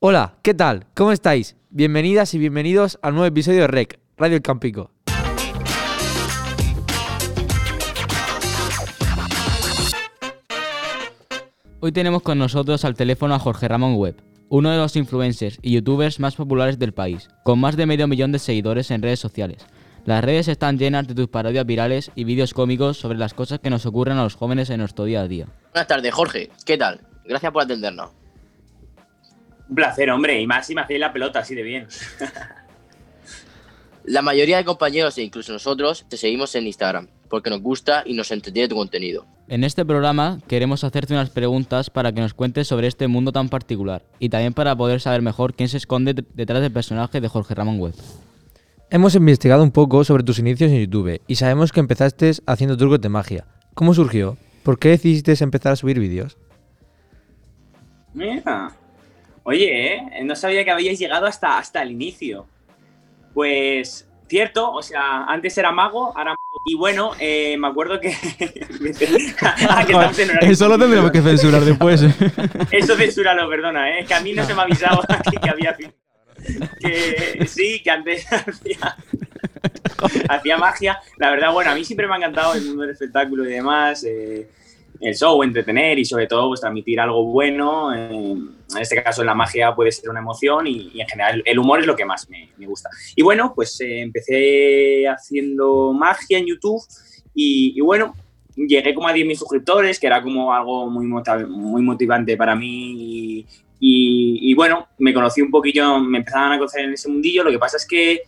Hola, ¿qué tal? ¿Cómo estáis? Bienvenidas y bienvenidos al nuevo episodio de REC, Radio El Campico. Hoy tenemos con nosotros al teléfono a Jorge Ramón Webb, uno de los influencers y youtubers más populares del país, con más de medio millón de seguidores en redes sociales. Las redes están llenas de tus parodias virales y vídeos cómicos sobre las cosas que nos ocurren a los jóvenes en nuestro día a día. Buenas tardes, Jorge. ¿Qué tal? Gracias por atendernos. Un placer, hombre, y más si me hacéis la pelota así de bien. La mayoría de compañeros e incluso nosotros te seguimos en Instagram porque nos gusta y nos entretiene tu contenido. En este programa queremos hacerte unas preguntas para que nos cuentes sobre este mundo tan particular y también para poder saber mejor quién se esconde detrás del personaje de Jorge Ramón Webb. Hemos investigado un poco sobre tus inicios en YouTube y sabemos que empezaste haciendo trucos de magia. ¿Cómo surgió? ¿Por qué decidiste empezar a subir vídeos? Mira. Oye, ¿eh? no sabía que habíais llegado hasta, hasta el inicio. Pues cierto, o sea, antes era mago, ahora mago. Y bueno, eh, me acuerdo que... Ah, que estamos en horario Eso lo tendremos que censurar después. Eso censúralo, perdona, ¿eh? que a mí no se me ha avisado aquí que había... Que sí, que antes hacía, hacía magia. La verdad, bueno, a mí siempre me ha encantado el mundo del espectáculo y demás. eh, el show, entretener y sobre todo pues transmitir algo bueno. eh, en este caso la magia puede ser una emoción y, en general el humor es lo que más me, gusta. Y bueno, pues eh, empecé haciendo magia en YouTube y, bueno, llegué como a 10.000 suscriptores, que era como algo muy, muy motivante para mí. Y- y bueno, me conocí un poquillo, me empezaban a conocer en ese mundillo. Lo que pasa es que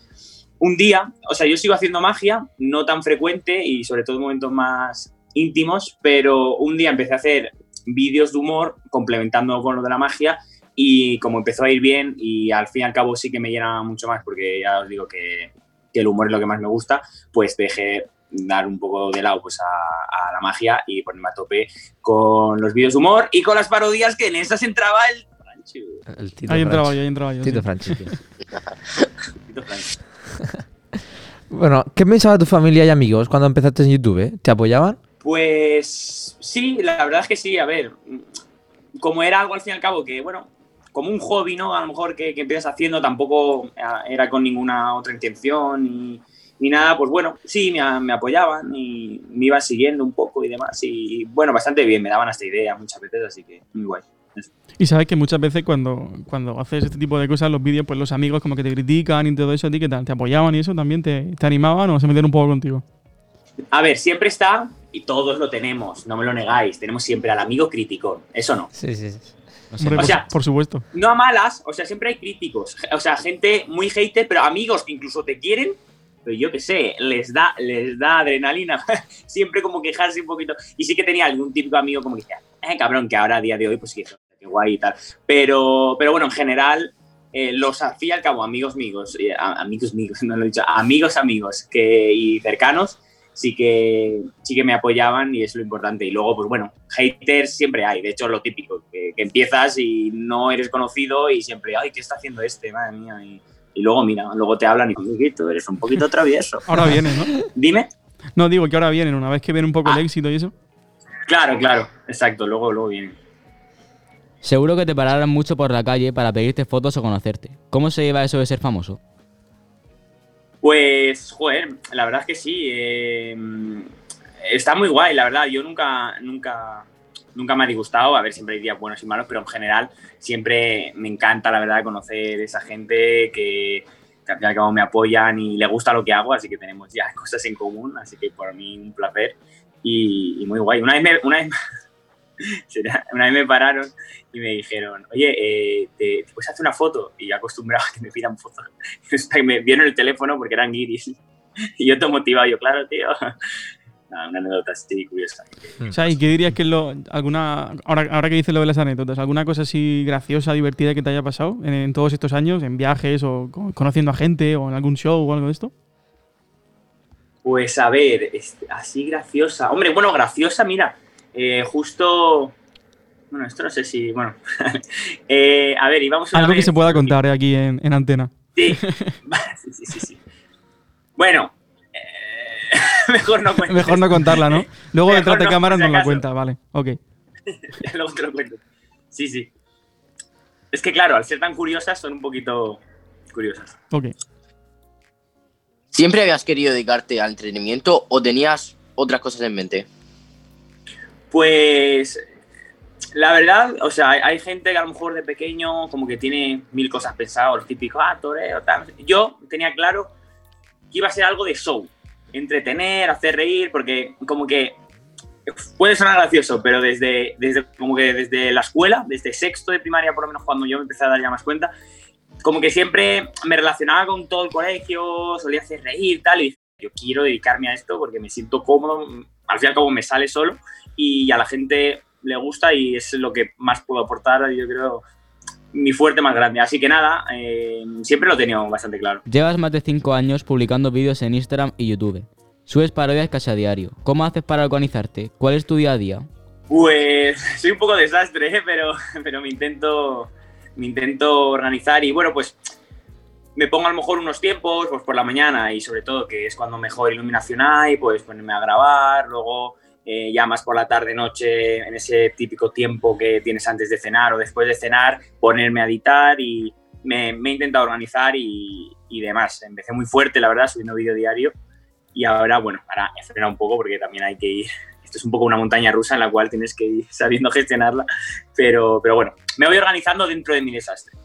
un día, o sea, yo sigo haciendo magia, no tan frecuente y sobre todo en momentos más íntimos, pero un día empecé a hacer vídeos de humor complementando con lo de la magia y como empezó a ir bien y al fin y al cabo sí que me llena mucho más porque ya os digo que, que el humor es lo que más me gusta, pues dejé dar un poco de lado pues a, a la magia y ponerme a tope con los vídeos de humor y con las parodias que en esas entraba el... Franchu, El Tito Ahí entraba Franchi. yo, ahí entraba yo. Tito sí. Franchi. Tito Franchu. Bueno, ¿qué pensaba tu familia y amigos cuando empezaste en YouTube? ¿Te apoyaban? Pues sí, la verdad es que sí, a ver, como era algo al fin y al cabo que, bueno, como un hobby, ¿no? A lo mejor que, que empiezas haciendo, tampoco eh, era con ninguna otra intención ni, ni nada, pues bueno, sí, me, apoyaban y me iban siguiendo un poco y demás y bueno, bastante bien, me daban hasta idea muchas veces, así que muy guay. Y sabes que muchas veces cuando, cuando haces este tipo de cosas, los vídeos, pues los amigos como que te critican y todo eso, ¿a ti qué tal? ¿Te apoyaban y eso también? ¿Te, te animaban o se metieron un poco contigo? A ver, siempre está, y todos lo tenemos, no me lo negáis, tenemos siempre al amigo criticón, eso no. Sí, sí. sí. No sé, Hombre, o sea- por supuesto. no a malas, o sea, siempre hay críticos, o sea, gente muy hater, pero amigos que incluso te quieren, pero yo qué sé, les da, les da adrenalina, siempre como quejarse un poquito. Y sí que tenía algún típico amigo como que decía, eh, cabrón, que ahora a día de hoy, pues sí, qué guay y tal. Pero, pero bueno, en general, eh, los al fin y al cabo, amigos amigos, eh, amigos amigos, no lo he dicho, amigos amigos que, y cercanos, sí que, sí que me apoyaban y es lo importante. Y luego, pues bueno, haters siempre hay. De hecho, lo típico, que, que empiezas y no eres conocido y siempre, ay, ¿qué está haciendo este? Madre mía. Y, y luego, mira, luego te hablan y, tú eres un poquito travieso. Ahora viene, ¿no? Dime. No, digo que ahora vienen, una vez que ven un poco Ah. el éxito y eso. Claro, claro, exacto, luego, luego viene. Seguro que te pararan mucho por la calle para pedirte fotos o conocerte. ¿Cómo se lleva eso de ser famoso? Pues, joder, la verdad es que sí. eh, está muy guay, la verdad. Yo nunca, nunca, nunca me ha disgustado. A ver, siempre hay días buenos y malos, pero en general siempre me encanta, la verdad, conocer esa gente que, que al fin cabo me apoyan y le gusta lo que hago, así que tenemos ya cosas en común. Así que por mí un placer y, muy guay. Una vez me, una vez, una vez me pararon y me dijeron, oye, eh, ¿te, te puedes hacer una foto? Y yo acostumbrado a que me pidan fotos. Que me vieron el teléfono porque eran guiris. Y yo todo motivado, yo, claro, tío. Una anécdota así curiosa. O sea, ¿y qué dirías que es lo. alguna ahora, ahora que dices lo de las anécdotas, ¿alguna cosa así graciosa, divertida que te haya pasado en, en todos estos años, en viajes o co- conociendo a gente o en algún show o algo de esto? Pues a ver, así graciosa. Hombre, bueno, graciosa, mira, eh, justo. Bueno, esto no sé si. Bueno. Eh, a ver, íbamos una Algo que se pueda contar eh, aquí en, en antena. Sí. sí, sí, sí, sí. Bueno, eh, mejor no. Mejor no contarla, ¿no? Luego detrás de no, cámara si nos la cuenta, vale. Ok. Luego te lo cuento. Sí, sí. Es que claro, al ser tan curiosas son un poquito curiosas. Ok. ¿Siempre habías querido dedicarte al entretenimiento o tenías otras cosas en mente? Pues la verdad, o sea, hay, gente que a lo mejor de pequeño como que tiene mil cosas pensadas, los típicos, ah, toreo, tal. Yo tenía claro que iba a ser algo de show, entretener, hacer reír, porque como que puede sonar gracioso, pero desde, desde como que desde la escuela, desde sexto de primaria, por lo menos cuando yo me empecé a dar ya más cuenta, como que siempre me relacionaba con todo el colegio, solía hacer reír, tal, y yo quiero dedicarme a esto porque me siento cómodo, al fin y al cabo me sale solo y a la gente le gusta y es lo que más puedo aportar, yo creo, mi fuerte más grande. Así que nada, eh, siempre lo he tenido bastante claro. Llevas más de 5 años publicando vídeos en Instagram y YouTube. Subes parodias casi a diario. ¿Cómo haces para organizarte? ¿Cuál es tu día a día? Pues soy un poco desastre, ¿eh? pero, pero me, intento, me intento organizar y bueno, pues me pongo a lo mejor unos tiempos, pues por la mañana y sobre todo que es cuando mejor iluminación hay, pues ponerme a grabar, luego eh, ya más por la tarde, noche, en ese típico tiempo que tienes antes de cenar o después de cenar, ponerme a editar y me, me he intentado organizar y, y demás. Empecé muy fuerte, la verdad, subiendo vídeo diario y ahora, bueno, ahora he frenado un poco porque también hay que ir. Esto es un poco una montaña rusa en la cual tienes que ir sabiendo gestionarla, pero, pero bueno, me voy organizando dentro de mi desastre.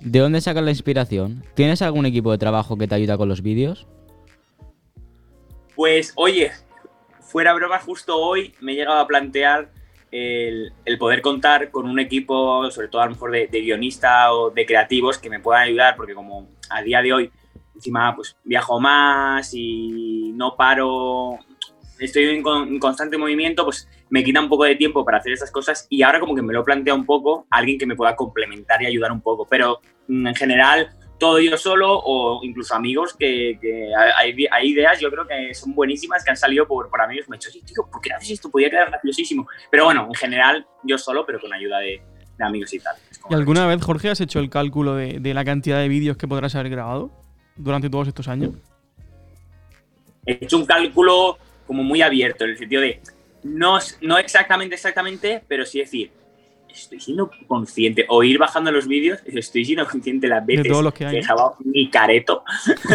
¿De dónde sacas la inspiración? ¿Tienes algún equipo de trabajo que te ayuda con los vídeos? Pues, oye, fuera broma, justo hoy me he llegado a plantear el, poder contar con un equipo, sobre todo a lo mejor de, de guionista o de creativos, que me puedan ayudar, porque como a día de hoy encima pues viajo más y no paro, estoy en, con- en constante movimiento, pues me quita un poco de tiempo para hacer estas cosas y ahora como que me lo plantea un poco alguien que me pueda complementar y ayudar un poco, pero mm, en general todo yo solo o incluso amigos que, que hay, hay ideas yo creo que son buenísimas que han salido por, por amigos me han dicho, "Oye, tío, ¿por qué no haces esto? Podría quedar graciosísimo. Pero bueno, en general yo solo, pero con ayuda de, de amigos y tal. ¿Y alguna vez, Jorge, has hecho el cálculo de, de la cantidad de vídeos que podrás haber grabado durante todos estos años? he hecho un cálculo como muy abierto, en el sentido de no, no exactamente, exactamente, pero sí decir, estoy siendo consciente, o ir bajando los vídeos, estoy siendo consciente las veces los que hay, he ¿eh? grabado mi careto.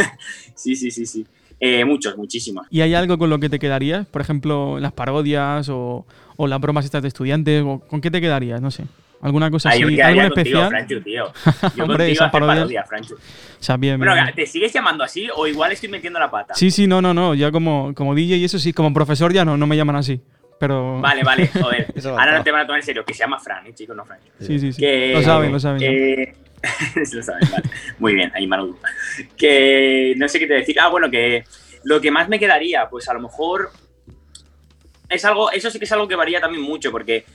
sí, sí, sí, sí. Eh, muchos, muchísimos. ¿Y hay algo con lo que te quedarías? Por ejemplo, las parodias o, o las bromas estas de estudiantes. o ¿Con qué te quedarías? No sé. ¿Alguna cosa Ay, así? ¿Algo contigo, especial? Franchu, tío. Yo Hombre, parodias- parodia, Franchu. O sea, bien, Bueno, bien. ¿te sigues llamando así o igual estoy metiendo la pata? Sí, sí, no, no, no. Ya como, como DJ y eso sí, como profesor ya no, no me llaman así. Pero. Vale, vale, joder. Ahora no te van a tomar en serio, que se llama Fran, ¿eh, chicos? No Fran. Sí, sí, sí. Que- lo saben, lo saben. que- lo saben, vale. Muy bien, ahí Manu. Que no sé qué te decir. Ah, bueno, que lo que más me quedaría, pues a lo mejor es algo, eso sí que es algo que varía también mucho, porque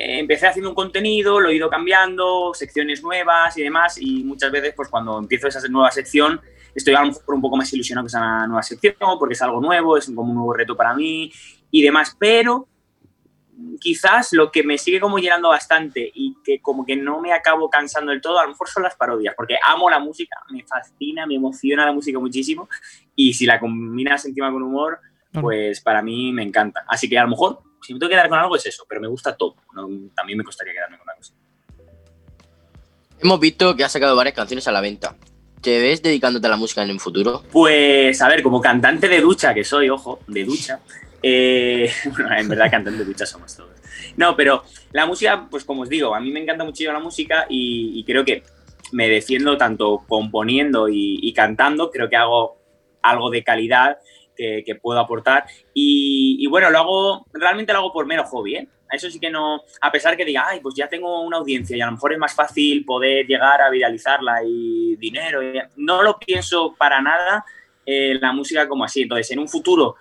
eh, empecé haciendo un contenido, lo he ido cambiando, secciones nuevas y demás, y muchas veces, pues cuando empiezo esa nueva sección, estoy a lo mejor un poco más ilusionado que esa nueva sección, porque es algo nuevo, es como un nuevo reto para mí y demás, pero quizás lo que me sigue como llenando bastante y que como que no me acabo cansando del todo, a lo mejor son las parodias, porque amo la música, me fascina, me emociona la música muchísimo y si la combinas encima con humor. Pues para mí me encanta. Así que a lo mejor, si me tengo que quedar con algo es eso, pero me gusta todo. No, también me costaría quedarme con una cosa. Hemos visto que has sacado varias canciones a la venta. ¿Te ves dedicándote a la música en un futuro? Pues, a ver, como cantante de ducha que soy, ojo, de ducha. eh, bueno, en verdad, cantante de ducha somos todos. No, pero la música, pues como os digo, a mí me encanta muchísimo la música y, y creo que me defiendo tanto componiendo y, y cantando. Creo que hago algo de calidad que, puedo aportar. Y, bueno, lo hago, realmente lo hago por mero hobby, ¿eh? Eso sí que no, a pesar que diga, ay, pues ya tengo una audiencia y a lo mejor es más fácil poder llegar a viralizarla y dinero. No lo pienso para nada eh, la música como así. Entonces, en un futuro,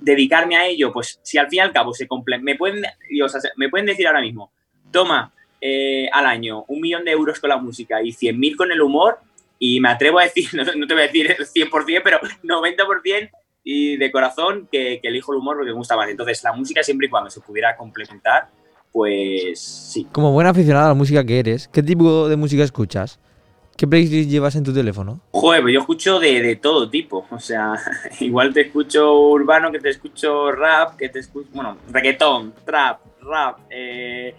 dedicarme a ello, pues si al fin y al cabo se me pueden, o me pueden decir ahora mismo, toma eh, al año un millón de euros con la música y 100.000 con el humor, y me atrevo a decir, no, te voy a decir el 100%, pero 90% y de corazón que, que elijo el humor porque me gusta más. Entonces, la música siempre y cuando se pudiera complementar, pues sí. Como buen aficionado a la música que eres, ¿qué tipo de música escuchas? ¿Qué playlist llevas en tu teléfono? Joder, pues yo escucho de, de todo tipo. O sea, igual te escucho urbano, que te escucho rap, que te escucho, bueno, reggaetón, trap, rap, eh,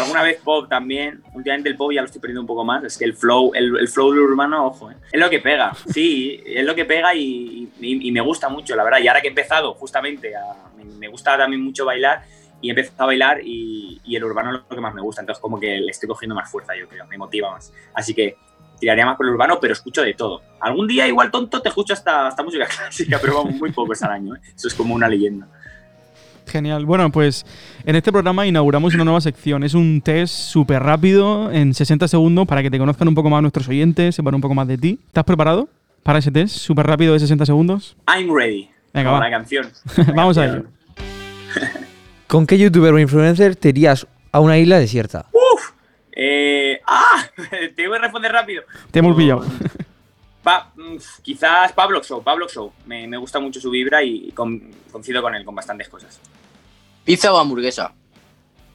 alguna vez pop también. Últimamente el pop ya lo estoy perdiendo un poco más. Es que el flow, el, el flow urbano, ojo, ¿eh? es lo que pega. Sí, es lo que pega y, y- y me gusta mucho, la verdad. Y ahora que he empezado justamente, a, me, me gusta también mucho bailar y he empezado a bailar y, y el urbano es lo que más me gusta. Entonces como que le estoy cogiendo más fuerza, yo creo, me motiva más. Así que tiraría más por el urbano, pero escucho de todo. Algún día igual tonto te escucho hasta, hasta música clásica, pero vamos, muy pocos al año. ¿eh? Eso es como una leyenda. Genial. Bueno, pues en este programa inauguramos una nueva sección. Es un test súper rápido en 60 segundos para que te conozcan un poco más nuestros oyentes, sepan un poco más de ti. ¿Estás preparado para ese test súper rápido de 60 segundos? I'm ready. Venga, como va. la canción. Vamos a ello. ¿Con qué youtuber o influencer te irías a una isla desierta? Eh, ¡Ah! Te voy a responder rápido. Te hemos pillado. Pa- mm, quizás Pablo Show. Pablo Show. Me, me gusta mucho su vibra y con- coincido con él con bastantes cosas. Pizza o hamburguesa.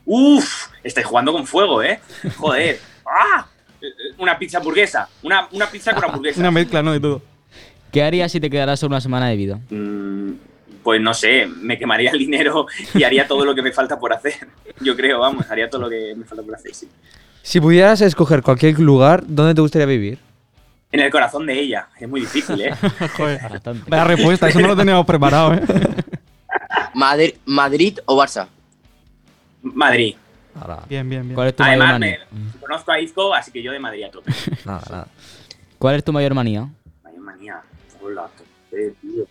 Uf, estáis jugando con fuego, ¿eh? Joder. ¡Ah! Una pizza hamburguesa. Una, una pizza con hamburguesa. Una mezcla, ¿no? De todo. ¿Qué harías si te quedaras solo una semana de vida? Mm, pues no sé, me quemaría el dinero y haría todo lo que me falta por hacer. Yo creo, vamos, haría todo lo que me falta por hacer, sí. Si pudieras escoger cualquier lugar, ¿dónde te gustaría vivir? En el corazón de ella. Es muy difícil, ¿eh? Joder. Vaya respuesta, eso no lo teníamos preparado, ¿eh? Madri- Madrid o Barça. Madrid. Nada, Bien, bien, bien. ¿Cuál es tu mayor Además, manía? me, conozco a Izco, así que yo de Madrid a tope. nada, nada. ¿Cuál es tu mayor manía? Vaya manía. Hola, qué tío.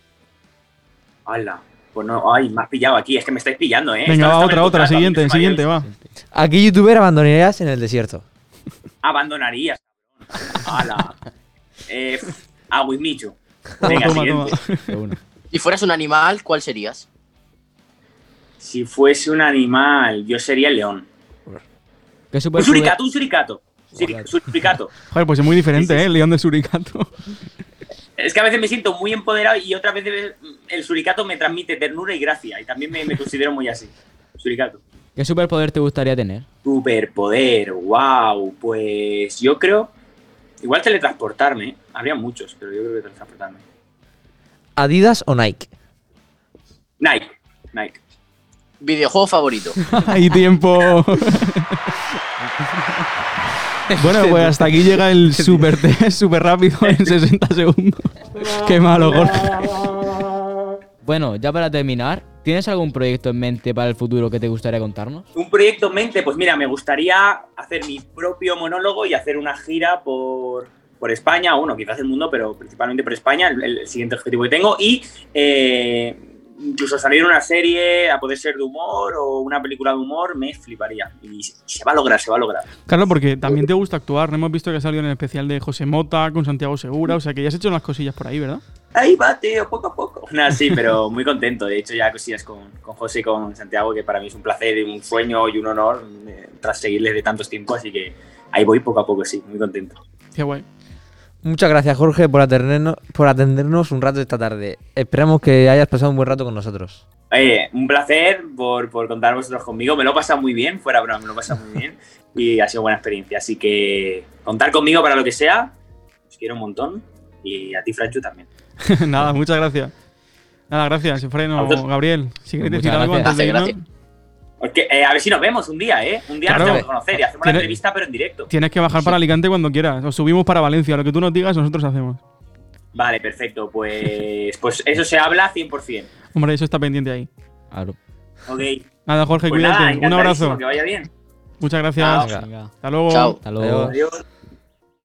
Hala. Pues no, ay, me has pillado aquí. Es que me estáis pillando, ¿eh? Venga, va, otra, otra, siguiente, amigos siguiente, va. ¿A qué youtuber abandonarías en el desierto? Abandonarías, cabrón. Hala. Eh, a Wismichu. Toma, Venga, toma, siguiente. toma. De una. Si fueras un animal, ¿cuál serías? Si fuese un animal, yo sería el león. ¿Qué Un suricato, un suricato. Suri- Suricato. Joder, pues es muy diferente, Sí, sí, ¿eh? El león del suricato. Es que a veces me siento muy empoderado y otras veces el suricato me transmite ternura y gracia. Y también me, me considero muy así. Suricato. ¿Qué superpoder te gustaría tener? Superpoder, wow. Pues yo creo. Igual teletransportarme. Habría muchos, pero yo creo que teletransportarme. ¿Adidas o Nike? Nike. Nike. Videojuego favorito. Hay tiempo. bueno, pues hasta aquí llega el super test, súper rápido, en 60 segundos. Qué malo, Jorge. Bueno, ya para terminar, ¿tienes algún proyecto en mente para el futuro que te gustaría contarnos? Un proyecto en mente, pues mira, me gustaría hacer mi propio monólogo y hacer una gira por, por España, o bueno, quizás el mundo, pero principalmente por España, el, el siguiente objetivo que tengo. Y eh, incluso salir una serie, a poder ser de humor o una película de humor, me fliparía. Y se va a lograr, se va a lograr. Claro, porque también te gusta actuar. No hemos visto que ha salido en el especial de José Mota con Santiago Segura. O sea que ya has hecho unas cosillas por ahí, ¿verdad? Ahí va, tío, poco a poco. Nada, sí, pero muy contento. De hecho, ya cosillas con, con José y con Santiago, que para mí es un placer y un sueño y un honor eh, tras seguirles de tantos tiempos. Así que ahí voy poco a poco, sí, muy contento. Qué guay. Muchas gracias, Jorge, por atendernos, por atendernos un rato esta tarde. Esperamos que hayas pasado un buen rato con nosotros. Oye, un placer por, por contar vosotros conmigo. Me lo he pasado muy bien, fuera broma, me lo he pasado muy bien. Y ha sido buena experiencia. Así que contar conmigo para lo que sea. Os quiero un montón. Y a ti, Franchu, también. Nada, muchas gracias. Nada, gracias, Freno, A vosotros. Gabriel. Si queréis Muchas decir algo gracias. antes de irnos, Es que, eh, a ver si nos vemos un día, ¿eh? Un día Claro. nos tenemos que conocer y hacemos Tiene- una entrevista, pero en directo. tienes que bajar para Alicante cuando quieras. O subimos para Valencia. Lo que tú nos digas, nosotros hacemos. Vale, perfecto. Pues, pues eso se habla 100%. Hombre, eso está pendiente ahí. Claro. Ok. Nada, Jorge, Pues cuídate. nada, un abrazo. Que vaya bien. Muchas gracias. Venga. Hasta luego. Chao. Hasta luego. Adiós. Adiós.